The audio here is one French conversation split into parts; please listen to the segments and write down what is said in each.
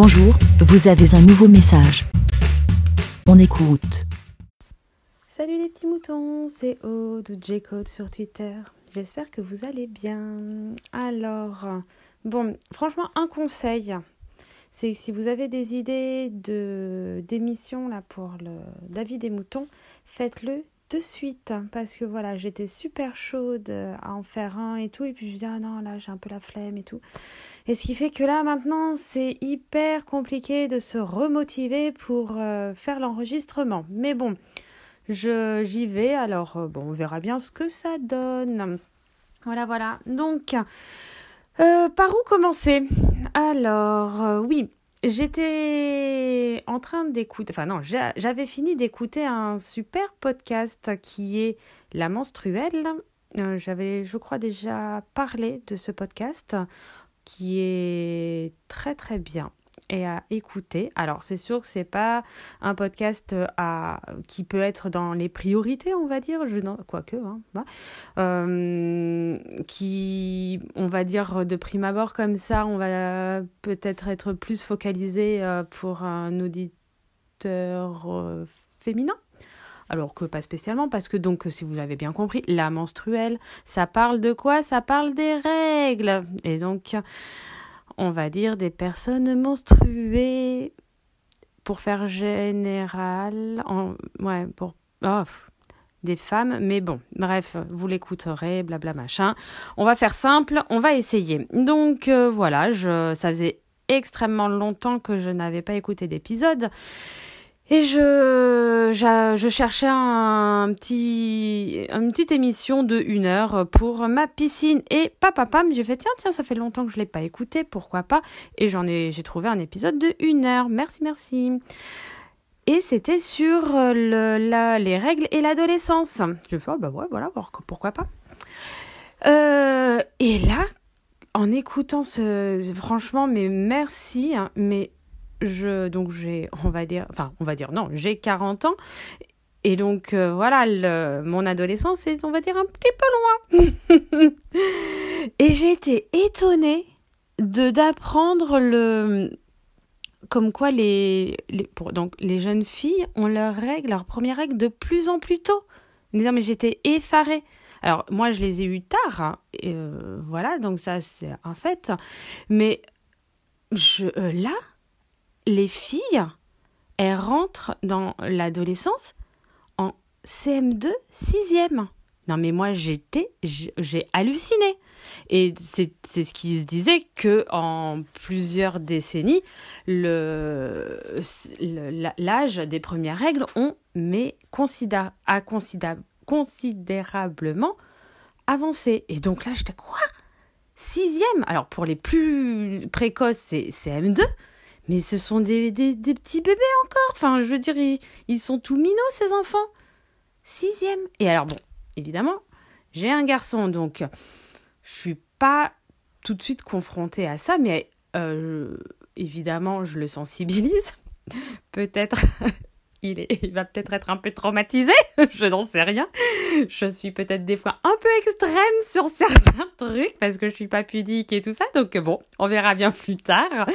Bonjour, vous avez un nouveau message. On écoute. Salut les petits moutons, c'est Aude ou J-Code sur Twitter. J'espère que vous allez bien. Alors, bon, franchement, un conseil, c'est si vous avez des idées de d'émissions pour le David des moutons, faites-le de suite parce que voilà j'étais super chaude à en faire un et tout et puis je dis ah non là j'ai un peu la flemme et tout. Et ce qui fait que là maintenant c'est hyper compliqué de se remotiver pour euh, faire l'enregistrement. Mais bon je j'y vais alors euh, bon on verra bien ce que ça donne. Voilà voilà. Donc euh, par où commencer? Alors oui J'étais en train d'écouter, enfin non, j'avais fini d'écouter un super podcast qui est La menstruelle. Euh, j'avais, je crois, déjà parlé de ce podcast qui est très très bien et à écouter. Alors, c'est sûr que c'est pas un podcast euh, à, qui peut être dans les priorités, on va dire, je, quoique, hein, bah, euh, qui, on va dire, de prime abord comme ça, on va peut-être être plus focalisé euh, pour un auditeur féminin alors que pas spécialement, parce que donc, si vous l'avez bien compris, la menstruelle, ça parle de quoi? Ça parle des règles. Et donc, on va dire, des personnes menstruées, pour faire général, ouais, pour, oh, des femmes, mais bon, bref, vous l'écouterez, blabla machin. On va faire simple, on va essayer. Donc euh, voilà, je, ça faisait extrêmement longtemps que je n'avais pas écouté d'épisode. Et je, je, cherchais un petit, une petite émission de une heure pour ma piscine. Et papa, pam, j'ai fait, tiens, tiens, ça fait longtemps que je ne l'ai pas écouté, pourquoi pas? Et j'en ai, j'ai trouvé un épisode de une heure. Merci, merci. Et c'était sur le, la, les règles et l'adolescence. Je fais, oh, bah ouais, voilà, pourquoi pas? Euh, et là, en écoutant ce, franchement, mais merci, hein, mais je donc j'ai on va dire enfin on va dire non j'ai 40 ans. Et donc euh, voilà mon adolescence est on va dire un petit peu loin. Et j'ai été étonnée de d'apprendre le comme quoi les, les pour, donc les jeunes filles ont leurs règles leurs premières règles de plus en plus tôt. Mais j'étais effarée. Alors moi je les ai eues tard hein, et euh, voilà donc ça c'est un fait. Mais je euh, là les filles, elles rentrent dans l'adolescence en CM2, 6e. Non mais moi j'étais, j'ai halluciné. Et c'est ce qui se disait que en plusieurs décennies, l'âge des premières règles ont mais a considérablement avancé. Et donc là j'étais quoi? Sixième? Alors pour les plus précoces c'est CM2, mais ce sont des, des, petits bébés encore. Enfin, je veux dire, ils, sont tout minots, ces enfants. Sixième. Et alors, bon, évidemment, j'ai un garçon, donc je suis pas tout de suite confrontée à ça, mais euh, évidemment, je le sensibilise. peut-être. Il, est, il va peut-être être un peu traumatisé, je n'en sais rien. Je suis peut-être des fois un peu extrême sur certains trucs parce que je suis pas pudique et tout ça. Donc bon, on verra bien plus tard.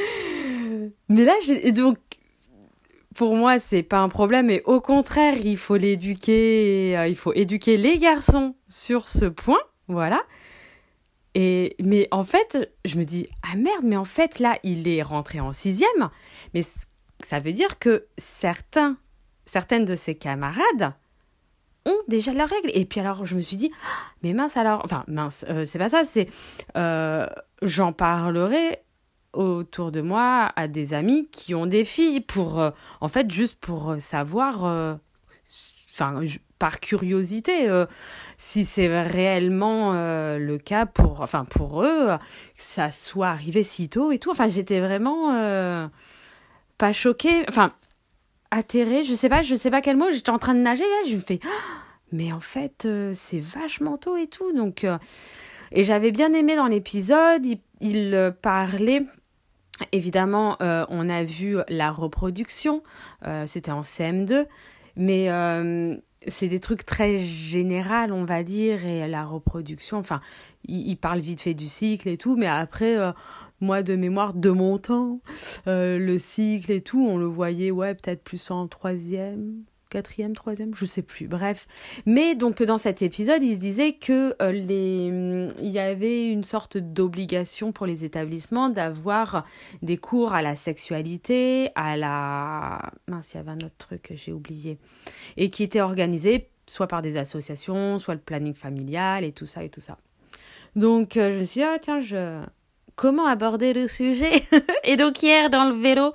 Mais là, j'ai donc pour moi, c'est pas un problème, et au contraire, il faut l'éduquer, euh, il faut éduquer les garçons sur ce point, voilà. Et mais en fait, je me dis ah merde, mais en fait là, il est rentré en sixième, mais ça veut dire que certains, certaines de ses camarades ont déjà leurs règles. Et puis alors, je me suis dit ah, mais mince alors, enfin mince, euh, c'est pas ça, c'est euh, j'en parlerai autour de moi à des amis qui ont des filles pour euh, en fait juste pour euh, savoir euh, enfin par curiosité si c'est réellement le cas pour enfin pour eux que ça soit arrivé si tôt et tout. Enfin j'étais vraiment pas choquée enfin atterrée. Je sais pas je sais pas quel mot j'étais en train de nager là je me fais ah, mais en fait c'est vachement tôt et tout donc et j'avais bien aimé dans l'épisode il, il parlait Évidemment, euh, on a vu la reproduction, euh, c'était en CM2, mais euh, c'est des trucs très généraux, on va dire, et la reproduction, enfin, il, parle vite fait du cycle et tout, mais après, moi de mémoire de mon temps, le cycle et tout, on le voyait, ouais, peut-être plus en troisième, quatrième, troisième, je sais plus, bref. Mais donc dans cet épisode, il se disait que euh, les, il y avait une sorte d'obligation pour les établissements d'avoir des cours à la sexualité, à la, mince, il y avait un autre truc que j'ai oublié, et qui était organisé soit par des associations, soit le planning familial et tout ça et tout ça. Donc euh, je me suis dit, ah tiens, je, comment aborder le sujet. et donc hier dans le vélo,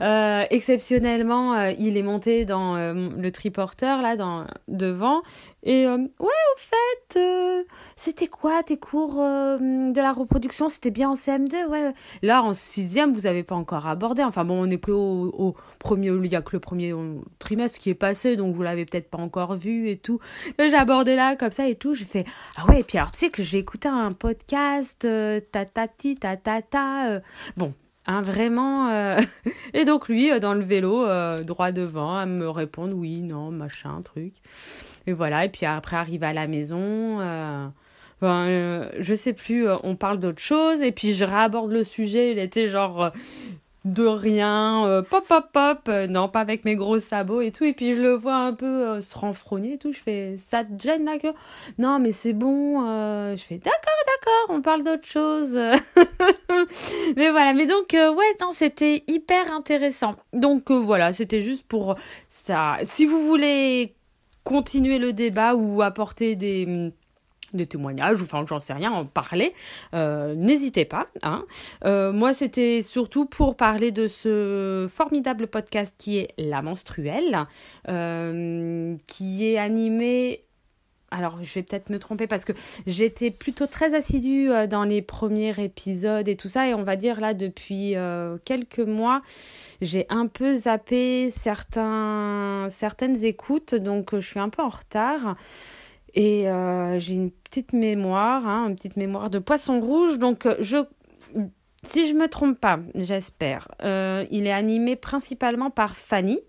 euh, exceptionnellement, euh, il est monté dans euh, le triporteur là, dans devant. Et ouais, au fait, c'était quoi tes cours de la reproduction? C'était bien en CM2, ouais. Là en sixième, vous avez pas encore abordé. Enfin bon, on est que au, premier, il y a que le premier trimestre qui est passé, donc vous l'avez peut-être pas encore vu et tout. J'ai abordé là comme ça et tout. J'ai fait ah ouais. Et puis alors tu sais que j'ai écouté un podcast, tatati ta ta ta. bon, Hein, vraiment. Euh, et donc lui, euh, dans le vélo, euh, droit devant, à me répondre oui, non, machin, truc. Et voilà. Et puis après, arrive à la maison. Enfin, je sais plus, on parle d'autre chose. Et puis je réaborde le sujet. Il était genre de rien, euh, pop pop pop, euh, non pas avec mes gros sabots et tout, et puis je le vois un peu euh, se renfrogner et tout, je fais ça te gêne là que non mais c'est bon, je fais d'accord d'accord, on parle d'autre chose, mais voilà, mais donc ouais non c'était hyper intéressant, donc voilà c'était juste pour ça, si vous voulez continuer le débat ou apporter des des témoignages, enfin j'en sais rien, en parler, euh, n'hésitez pas. Hein. Euh, moi c'était surtout pour parler de ce formidable podcast qui est La Menstruelle, euh, qui est animé alors je vais peut-être me tromper parce que j'étais plutôt très assidue dans les premiers épisodes et tout ça et on va dire là depuis quelques mois j'ai un peu zappé certains, certaines écoutes donc je suis un peu en retard. Et euh, j'ai une petite mémoire, hein, une petite mémoire de poisson rouge. Donc, euh, je, si je me trompe pas, j'espère, euh, il est animé principalement par Fanny.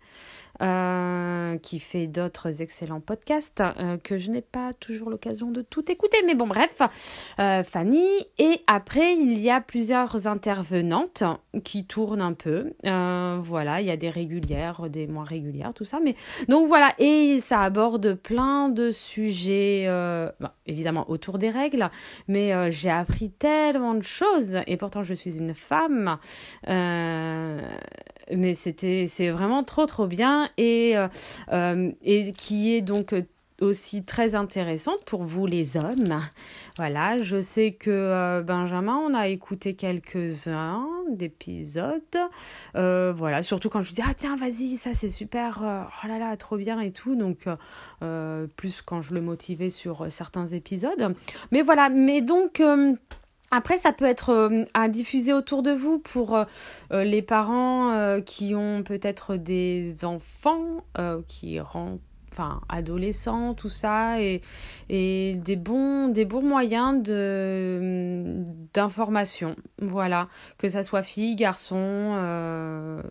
Euh, qui fait d'autres excellents podcasts euh, que je n'ai pas toujours l'occasion de tout écouter. Mais bon, bref, euh, Fanny. Et après, il y a plusieurs intervenantes qui tournent un peu. voilà, il y a des régulières, des moins régulières, tout ça. Mais donc voilà, et ça aborde plein de sujets, évidemment autour des règles, mais j'ai appris tellement de choses. Et pourtant, je suis une femme mais c'était c'est vraiment trop trop bien et euh, euh, et qui est donc aussi très intéressante pour vous les hommes. Voilà, je sais que euh, Benjamin, on a écouté quelques-uns d'épisodes. voilà, surtout quand je dis ah tiens vas-y ça c'est super, oh là là trop bien et tout. Donc plus quand je le motivais sur certains épisodes. Mais voilà, mais donc après, ça peut être euh, à diffuser autour de vous pour euh, euh, les parents qui ont peut-être des enfants qui rentrent enfin adolescents tout ça et, et des bons des bons moyens de d'information. Voilà. Que ça soit fille garçon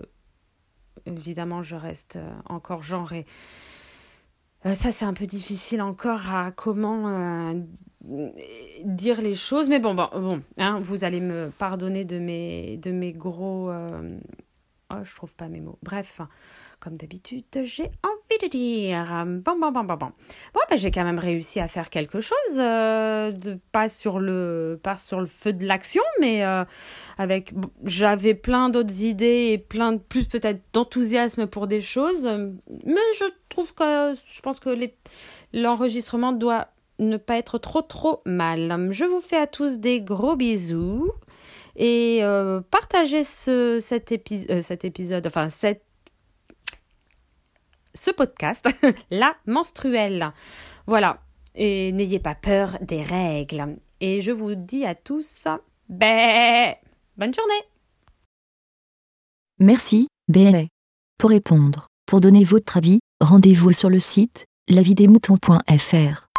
évidemment je reste encore genrée ça c'est un peu difficile encore à comment dire les choses. Mais bon, bon, bon hein, vous allez me pardonner de mes, de mes gros... Euh, oh, je trouve pas mes mots. Bref, comme d'habitude, j'ai envie de dire. Bon, bon, bon, bon, bon. Bon, ben, j'ai quand même réussi à faire quelque chose. Euh, de, pas, sur le, pas sur le feu de l'action, mais euh, avec... J'avais plein d'autres idées et plein de plus peut-être d'enthousiasme pour des choses. Mais je trouve que... Je pense que l'enregistrement doit ne pas être trop trop mal. Je vous fais à tous des gros bisous et euh, partagez ce, cet, euh, cet épisode, enfin cette, ce podcast, la menstruelle. Voilà. Et n'ayez pas peur des règles. Et je vous dis à tous, ben, bonne journée. Merci, bé. Pour répondre, pour donner votre avis, rendez-vous sur le site lavidemouton.fr.